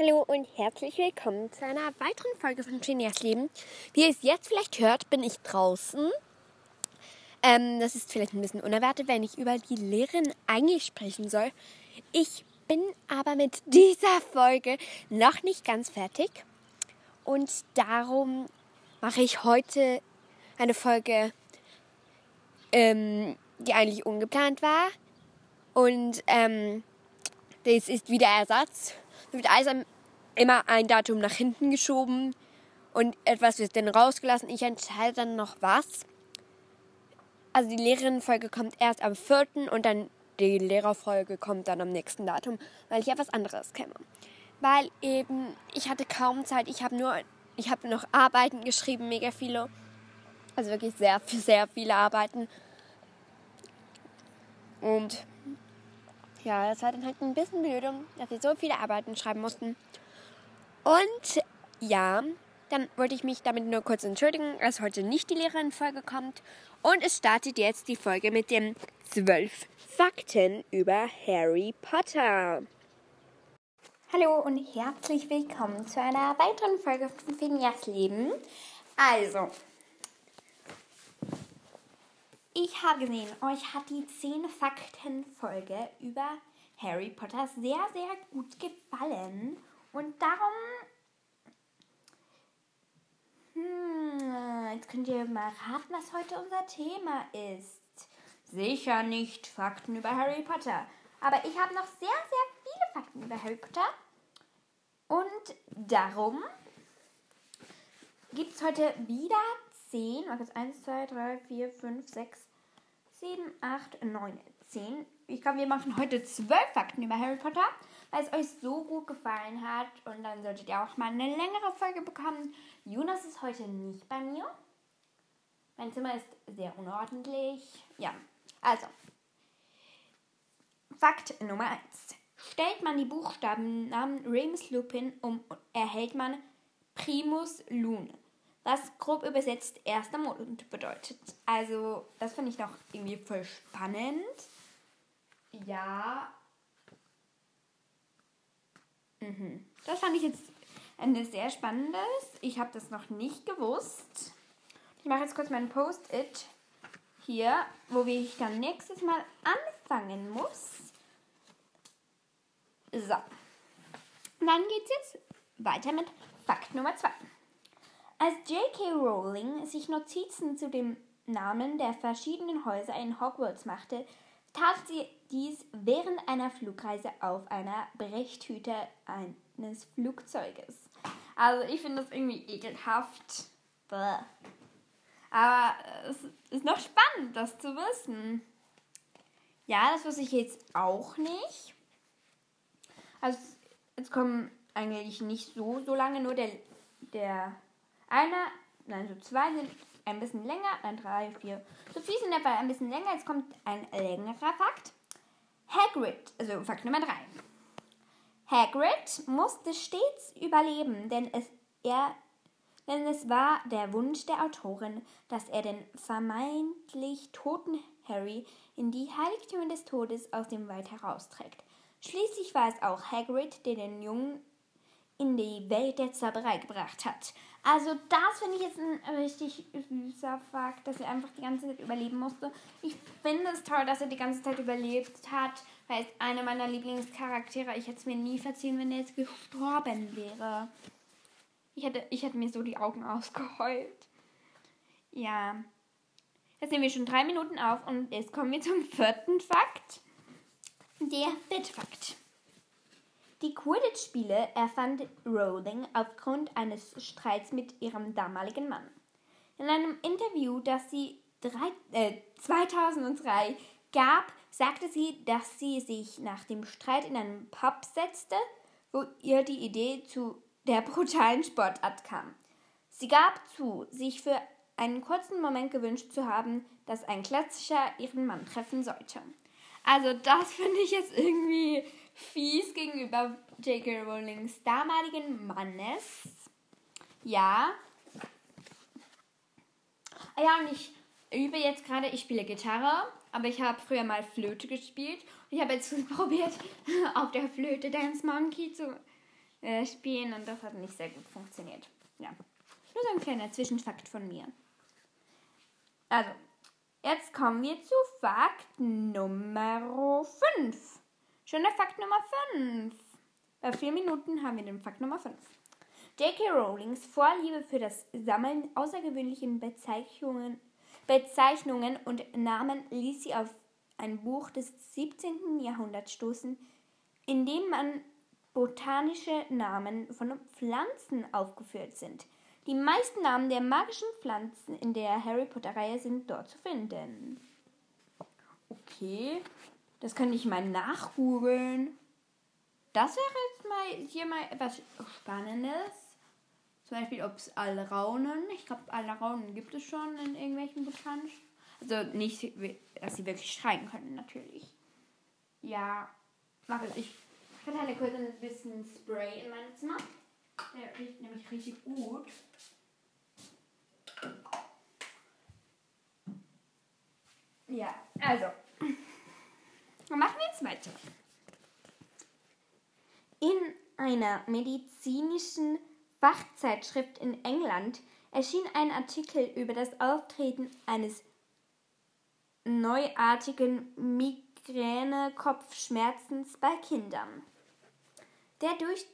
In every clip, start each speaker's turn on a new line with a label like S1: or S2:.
S1: Hallo und herzlich willkommen zu einer weiteren Folge von Genias Leben. Wie ihr es jetzt vielleicht hört, bin ich draußen. Ähm, das ist vielleicht ein bisschen unerwartet, wenn ich über die Lehrerin eigentlich sprechen soll. Ich bin aber mit dieser Folge noch nicht ganz fertig. Und darum mache ich heute eine Folge, ähm, die eigentlich ungeplant war. Und ähm, das ist wieder Ersatz wird alles immer ein Datum nach hinten geschoben und etwas wird dann rausgelassen. Ich entscheide dann noch was. Also die Lehrerinnenfolge kommt erst am 4. und dann die Lehrerfolge kommt dann am nächsten Datum, weil ich etwas anderes käme. Weil eben, ich hatte kaum Zeit, ich habe nur, ich habe noch Arbeiten geschrieben, mega viele. Also wirklich sehr, sehr viele Arbeiten. Und ja, das war dann halt ein bisschen blöd, dass wir so viele Arbeiten schreiben mussten. Und ja, dann wollte ich mich damit nur kurz entschuldigen, dass heute nicht die Lehrerin-Folge kommt. Und es startet jetzt die Folge mit den zwölf Fakten über Harry Potter. Hallo und herzlich willkommen zu einer weiteren Folge von Phineas Leben. Also, ich habe gesehen, euch hat die 10 Fakten Folge über Harry Potter sehr, sehr gut gefallen. Und darum. Hm, jetzt könnt ihr mal raten, was heute unser Thema ist. Sicher nicht Fakten über Harry Potter. Aber ich habe noch sehr, sehr viele Fakten über Harry Potter. Und darum gibt es heute wieder 10. Mal 1, 2, 3, 4, 5, 6, 7, 8, 9, 10. Ich glaube, wir machen heute 12 Fakten über Harry Potter, weil es euch so gut gefallen hat. Und dann solltet ihr auch mal eine längere Folge bekommen. Jonas ist heute nicht bei mir. Mein Zimmer ist sehr unordentlich. Ja, also. Fakt Nummer 1. Stellt man die Buchstabennamen Remus Lupin um, erhält man Primus Lune was grob übersetzt erster Mond bedeutet. Also, das finde ich noch irgendwie voll spannend. Ja. Mhm. Das fand ich jetzt eine sehr spannendes. Ich habe das noch nicht gewusst. Ich mache jetzt kurz meinen Post-it hier, wo ich dann nächstes Mal anfangen muss. So. dann geht es jetzt weiter mit Fakt Nummer 2. Als J.K. Rowling sich Notizen zu dem Namen der verschiedenen Häuser in Hogwarts machte, tat sie dies während einer Flugreise auf einer Brechthüte eines Flugzeuges. Also ich finde das irgendwie ekelhaft. Bäh. Aber es ist noch spannend, das zu wissen. Ja, das wusste ich jetzt auch nicht. Also jetzt kommen eigentlich nicht so, so lange nur der, der einer, nein, so zwei sind ein bisschen länger, dann drei, vier. So vier sind dabei ein bisschen länger. Jetzt kommt ein längerer Fakt. Hagrid, also Fakt Nummer drei. Hagrid musste stets überleben, denn es, er, denn es war der Wunsch der Autorin, dass er den vermeintlich toten Harry in die Heiligtümer des Todes aus dem Wald herausträgt. Schließlich war es auch Hagrid, der den Jungen in die Welt der Zauberei gebracht hat. Also das finde ich jetzt ein richtig süßer Fakt, dass er einfach die ganze Zeit überleben musste. Ich finde es toll, dass er die ganze Zeit überlebt hat, weil es einer meiner Lieblingscharaktere. Ich hätte es mir nie verziehen, wenn er jetzt gestorben wäre. Ich hätte, ich hätte mir so die Augen ausgeheult. Ja. Jetzt nehmen wir schon drei Minuten auf und jetzt kommen wir zum vierten Fakt. Der Bettfakt. Die Quidditch-Spiele erfand Rowling aufgrund eines Streits mit ihrem damaligen Mann. In einem Interview, das sie drei, äh, 2003 gab, sagte sie, dass sie sich nach dem Streit in einen Pub setzte, wo ihr die Idee zu der brutalen Sportart kam. Sie gab zu, sich für einen kurzen Moment gewünscht zu haben, dass ein Klassischer ihren Mann treffen sollte. Also das finde ich jetzt irgendwie fies gegenüber J.K. Rowlings damaligen Mannes. Ja. Ja, und ich übe jetzt gerade, ich spiele Gitarre, aber ich habe früher mal Flöte gespielt. Und ich habe jetzt probiert, auf der Flöte Dance Monkey zu äh, spielen und das hat nicht sehr gut funktioniert. Ja. Nur so ein kleiner Zwischenfakt von mir. Also, jetzt kommen wir zu Fakt Nummer 5. Schon der Fakt Nummer 5. Bei vier Minuten haben wir den Fakt Nummer 5. J.K. Rowlings Vorliebe für das Sammeln außergewöhnlichen Bezeichnungen, Bezeichnungen und Namen ließ sie auf ein Buch des 17. Jahrhunderts stoßen, in dem man botanische Namen von Pflanzen aufgeführt sind. Die meisten Namen der magischen Pflanzen in der Harry Potter-Reihe sind dort zu finden. Okay, das könnte ich mal nachgoogeln. Das wäre jetzt mal hier mal etwas Spannendes. Zum Beispiel, ob es Alraunen, ich glaube, Alraunen gibt es schon in irgendwelchen botanischen. Also nicht, dass sie wirklich schreien können, natürlich. Ja, mach es. Ich verteile kurz ein bisschen Spray in meinem Zimmer. Der riecht nämlich richtig gut. Ja, also. Dann machen wir jetzt weiter. In einer medizinischen Fachzeitschrift in England erschien ein Artikel über das Auftreten eines neuartigen Migräne-Kopfschmerzens bei Kindern, der durch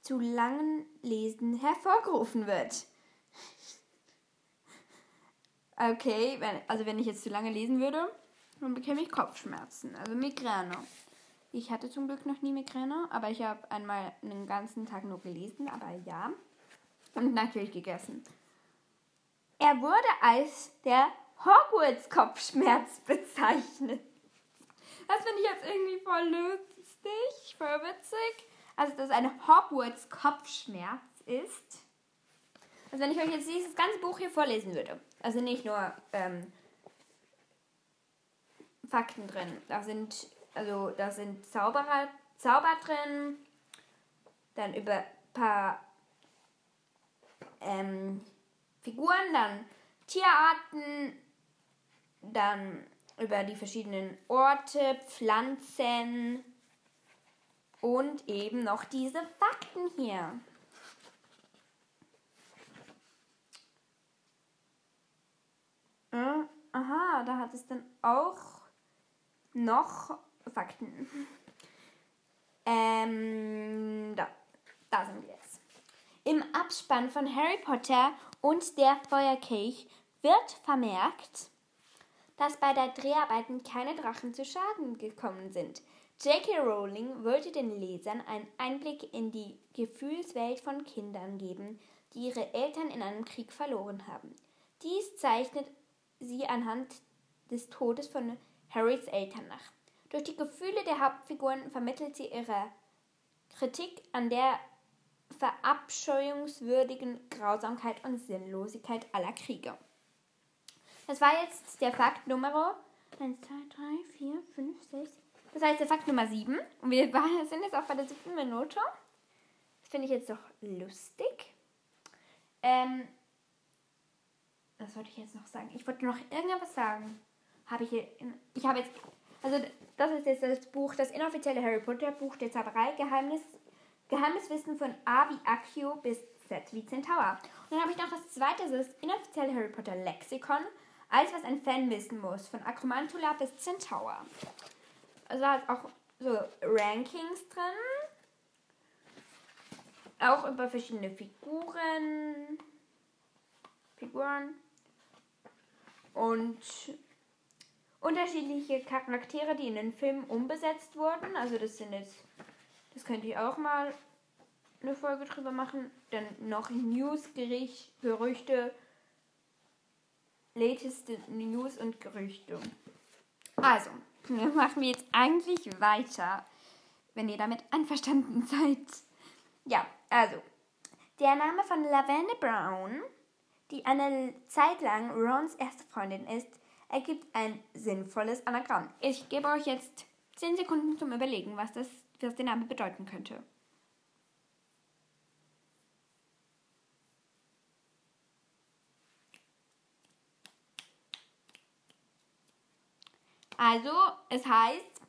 S1: zu langen Lesen hervorgerufen wird. Okay, also wenn ich jetzt zu lange lesen würde, dann bekäme ich Kopfschmerzen, also Migräne. Ich hatte zum Glück noch nie Migräne, aber ich habe einmal einen ganzen Tag nur gelesen, aber ja. Und natürlich gegessen. Er wurde als der Hogwarts-Kopfschmerz bezeichnet. Das finde ich jetzt irgendwie voll lustig, voll witzig. Also, dass ein Hogwarts-Kopfschmerz ist. Also, wenn ich euch jetzt dieses ganze Buch hier vorlesen würde. Also nicht nur ähm, Fakten drin. Da sind also da sind Zauberer, Zauber drin, dann über ein paar ähm, Figuren, dann Tierarten, dann über die verschiedenen Orte, Pflanzen und eben noch diese Fakten hier. Äh, aha, da hat es dann auch noch Fakten. Ähm, da, da sind wir jetzt. Im Abspann von Harry Potter und der Feuerkelch wird vermerkt, dass bei der Dreharbeiten keine Drachen zu Schaden gekommen sind. J.K. Rowling wollte den Lesern einen Einblick in die Gefühlswelt von Kindern geben, die ihre Eltern in einem Krieg verloren haben. Dies zeichnet sie anhand des Todes von Harrys Eltern nach. Durch die Gefühle der Hauptfiguren vermittelt sie ihre Kritik an der verabscheuungswürdigen Grausamkeit und Sinnlosigkeit aller Kriege. Das war jetzt der Fakt Nummer 1, 2, 3, 4, 5, 6. Das heißt der Fakt Nummer 7. Und wir sind jetzt auch bei der siebten Minute. Das finde ich jetzt doch lustig. Ähm, was wollte ich jetzt noch sagen? Ich wollte noch irgendwas sagen. Habe ich hier. Ich habe jetzt also das ist jetzt das Buch, das inoffizielle Harry Potter Buch der Zauberei, Geheimnis, Geheimniswissen von A wie Accio bis Z wie Centaur. Und dann habe ich noch das zweite, das inoffizielle Harry Potter Lexikon, alles was ein Fan wissen muss, von Akromantula bis Centaur. Also da ist auch so Rankings drin, auch über verschiedene Figuren, Figuren und unterschiedliche Charaktere, die in den Filmen umbesetzt wurden. Also das sind jetzt, das könnte ich auch mal eine Folge drüber machen. Dann noch News, Gericht, Gerüchte, lateste News und Gerüchte. Also, machen wir jetzt eigentlich weiter, wenn ihr damit einverstanden seid. Ja, also, der Name von Lavende Brown, die eine Zeit lang Rons erste Freundin ist, ergibt ein sinnvolles Anagramm. Ich gebe euch jetzt 10 Sekunden zum Überlegen, was, das, was der Name bedeuten könnte. Also, es heißt,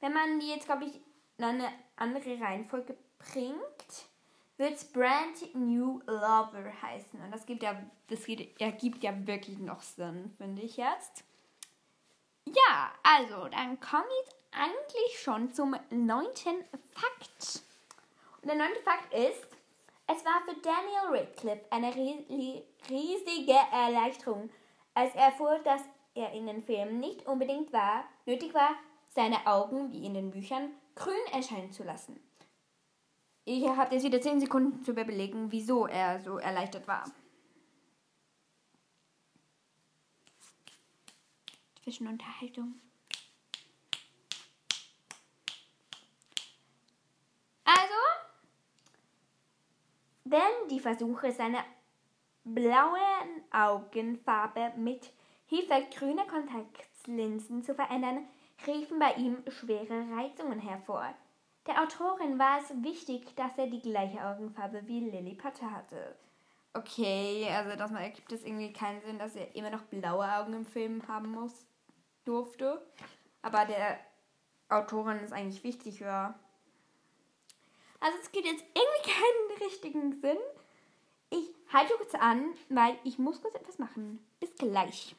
S1: wenn man die jetzt, glaube ich, in eine andere Reihenfolge bringt, wird es Brand New Lover heißen. Und das gibt ja, das ergibt ja wirklich noch Sinn, finde ich jetzt. Ja, also, dann komme ich eigentlich schon zum neunten Fakt. Und der neunte Fakt ist, es war für Daniel Radcliffe eine riesige Erleichterung, als er erfuhr, dass er in den Filmen nicht unbedingt war, nötig war, seine Augen, wie in den Büchern, grün erscheinen zu lassen. Ich habe jetzt wieder 10 Sekunden zu überlegen, wieso er so erleichtert war. Zwischenunterhaltung. Also, wenn die Versuche seiner blauen Augenfarbe mit Hilfe grüner Kontaktlinsen zu verändern, riefen bei ihm schwere Reizungen hervor. Der Autorin war es wichtig, dass er die gleiche Augenfarbe wie Lily Potter hatte. Okay, also das ergibt es irgendwie keinen Sinn, dass er immer noch blaue Augen im Film haben muss, durfte. Aber der Autorin ist eigentlich wichtig, ja. Also es gibt jetzt irgendwie keinen richtigen Sinn. Ich halte kurz an, weil ich muss kurz etwas machen. Bis gleich.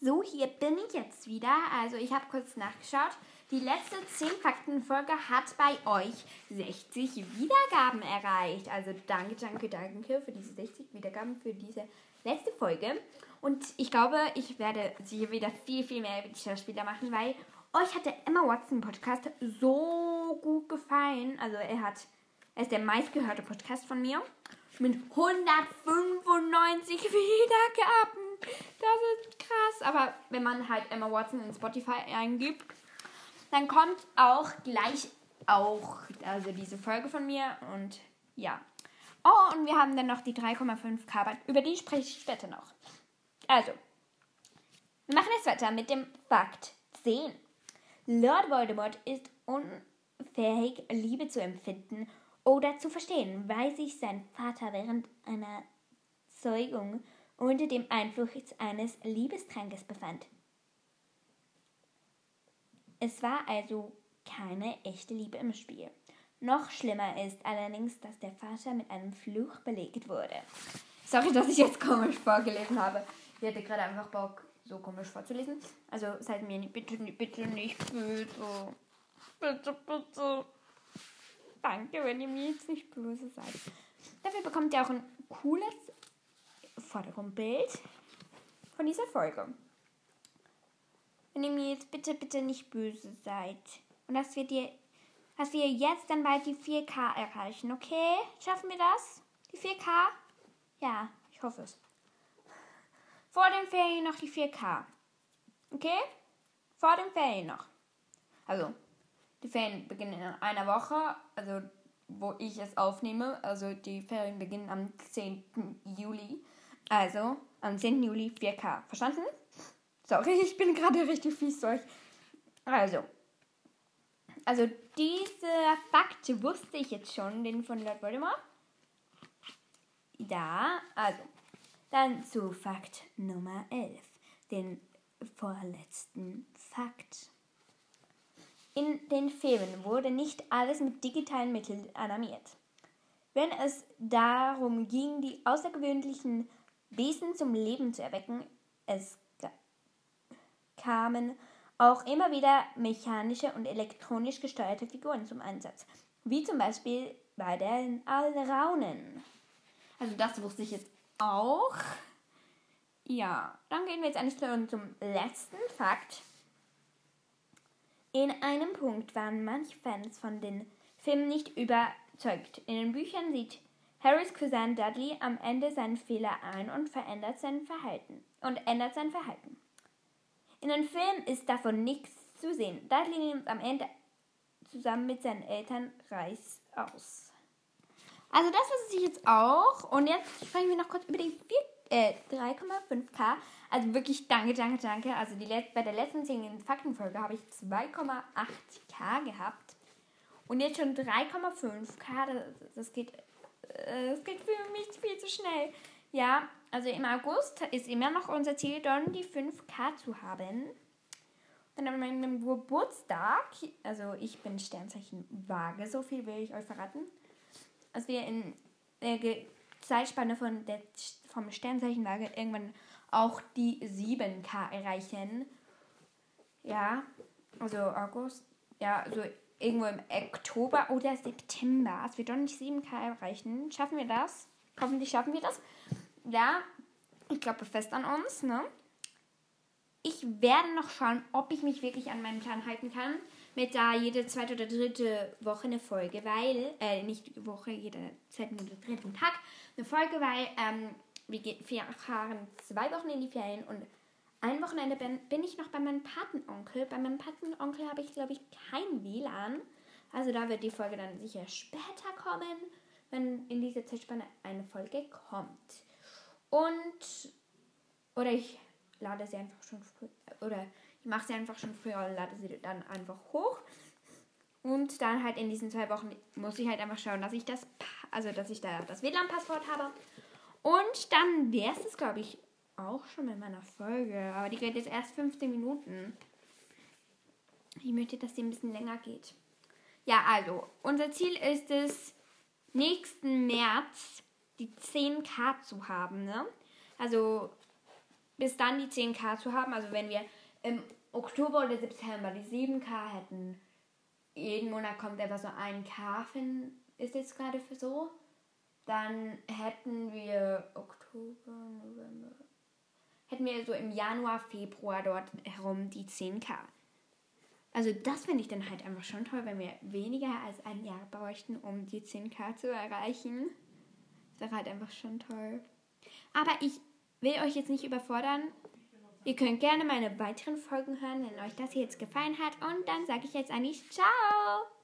S1: So, hier bin ich jetzt wieder. Also ich habe kurz nachgeschaut. Die letzte 10 Fakten Folge hat bei euch 60 Wiedergaben erreicht. Also danke, danke, danke für diese 60 Wiedergaben für diese letzte Folge. Und ich glaube, ich werde sicher wieder viel, viel mehr über die Schauspieler machen, weil euch hat der Emma Watson Podcast so gut gefallen. Also er hat, er ist der meistgehörte Podcast von mir mit 195 Wiedergaben. Das ist krass. Aber wenn man halt Emma Watson in Spotify eingibt, dann kommt auch gleich auch also diese Folge von mir und ja. Oh, und wir haben dann noch die 3,5k, über die spreche ich später noch. Also, wir machen jetzt weiter mit dem Fakt 10. Lord Voldemort ist unfähig, Liebe zu empfinden oder zu verstehen, weil sich sein Vater während einer Zeugung unter dem Einfluss eines Liebestrankes befand. Es war also keine echte Liebe im Spiel. Noch schlimmer ist allerdings, dass der Vater mit einem Fluch belegt wurde. Sorry, dass ich jetzt komisch vorgelesen habe. Ich hatte gerade einfach Bock, so komisch vorzulesen. Also seid mir bitte, bitte nicht böse. Bitte, bitte. Danke, wenn ihr mir jetzt nicht böse seid. Dafür bekommt ihr auch ein cooles Vordergrundbild von dieser Folge wenn ihr mir jetzt bitte, bitte nicht böse seid. Und dass wir dir, dass wir jetzt dann bald die 4K erreichen, okay? Schaffen wir das? Die 4K? Ja, ich hoffe es. Vor den Ferien noch die 4K. Okay? Vor den Ferien noch. Also, die Ferien beginnen in einer Woche, also wo ich es aufnehme. Also die Ferien beginnen am 10. Juli. Also am 10. Juli 4K. Verstanden? Sorry, ich bin gerade richtig fies zu euch. Also. Also, dieser Fakt wusste ich jetzt schon, den von Lord Voldemort. Ja, also. Dann zu Fakt Nummer 11. Den vorletzten Fakt. In den Filmen wurde nicht alles mit digitalen Mitteln animiert. Wenn es darum ging, die außergewöhnlichen Wesen zum Leben zu erwecken, es kamen auch immer wieder mechanische und elektronisch gesteuerte Figuren zum Einsatz, wie zum Beispiel bei den Alraunen. Also das wusste ich jetzt auch. Ja, dann gehen wir jetzt eigentlich schon zum letzten Fakt. In einem Punkt waren manche Fans von den Filmen nicht überzeugt. In den Büchern sieht Harrys Cousin Dudley am Ende seinen Fehler ein und verändert sein Verhalten und ändert sein Verhalten. In den Filmen ist davon nichts zu sehen. Dudley nimmt am Ende zusammen mit seinen Eltern Reis aus. Also das wusste ich jetzt auch. Und jetzt sprechen wir noch kurz über die äh, 3,5k. Also wirklich danke, danke, danke. Also die bei der letzten 10 Faktenfolge habe ich 2,8k gehabt. Und jetzt schon 3,5k. Das, das, geht, äh, das geht für mich viel zu schnell. Ja, also im August ist immer noch unser Ziel, dann die 5K zu haben. Dann an meinem Geburtstag, also ich bin Sternzeichen Waage, so viel will ich euch verraten. dass wir in der Zeitspanne von der, vom Sternzeichenlage irgendwann auch die 7K erreichen. Ja, also August, ja, also irgendwo im Oktober oder September. Es wird doch nicht 7K erreichen. Schaffen wir das? Hoffentlich schaffen wir das. Ja, ich glaube fest an uns, ne? Ich werde noch schauen, ob ich mich wirklich an meinen Plan halten kann. Mit da jede zweite oder dritte Woche eine Folge, weil, äh, nicht Woche, jede zweiten oder dritten Tag eine Folge, weil, ähm, wir fahren zwei Wochen in die Ferien und ein Wochenende bin, bin ich noch bei meinem Patenonkel. Bei meinem Patenonkel habe ich, glaube ich, kein WLAN. Also da wird die Folge dann sicher später kommen, wenn in dieser Zeitspanne eine Folge kommt. Und, oder ich lade sie einfach schon früh, oder ich mache sie einfach schon früher und lade sie dann einfach hoch. Und dann halt in diesen zwei Wochen muss ich halt einfach schauen, dass ich das, also dass ich da das WLAN-Passwort habe. Und dann wäre es das, glaube ich, auch schon mit meiner Folge. Aber die geht jetzt erst 15 Minuten. Ich möchte, dass die ein bisschen länger geht. Ja, also, unser Ziel ist es, nächsten März die 10k zu haben. Ne? Also, bis dann die 10k zu haben. Also, wenn wir im Oktober oder September die 7k hätten, jeden Monat kommt etwa so ein K, ist jetzt gerade für so dann hätten wir Oktober, November. Hätten wir so im Januar, Februar dort herum die 10k. Also das finde ich dann halt einfach schon toll, wenn wir weniger als ein Jahr bräuchten, um die 10k zu erreichen. Das wäre halt einfach schon toll. Aber ich will euch jetzt nicht überfordern. Ihr könnt gerne meine weiteren Folgen hören, wenn euch das hier jetzt gefallen hat. Und dann sage ich jetzt eigentlich Ciao!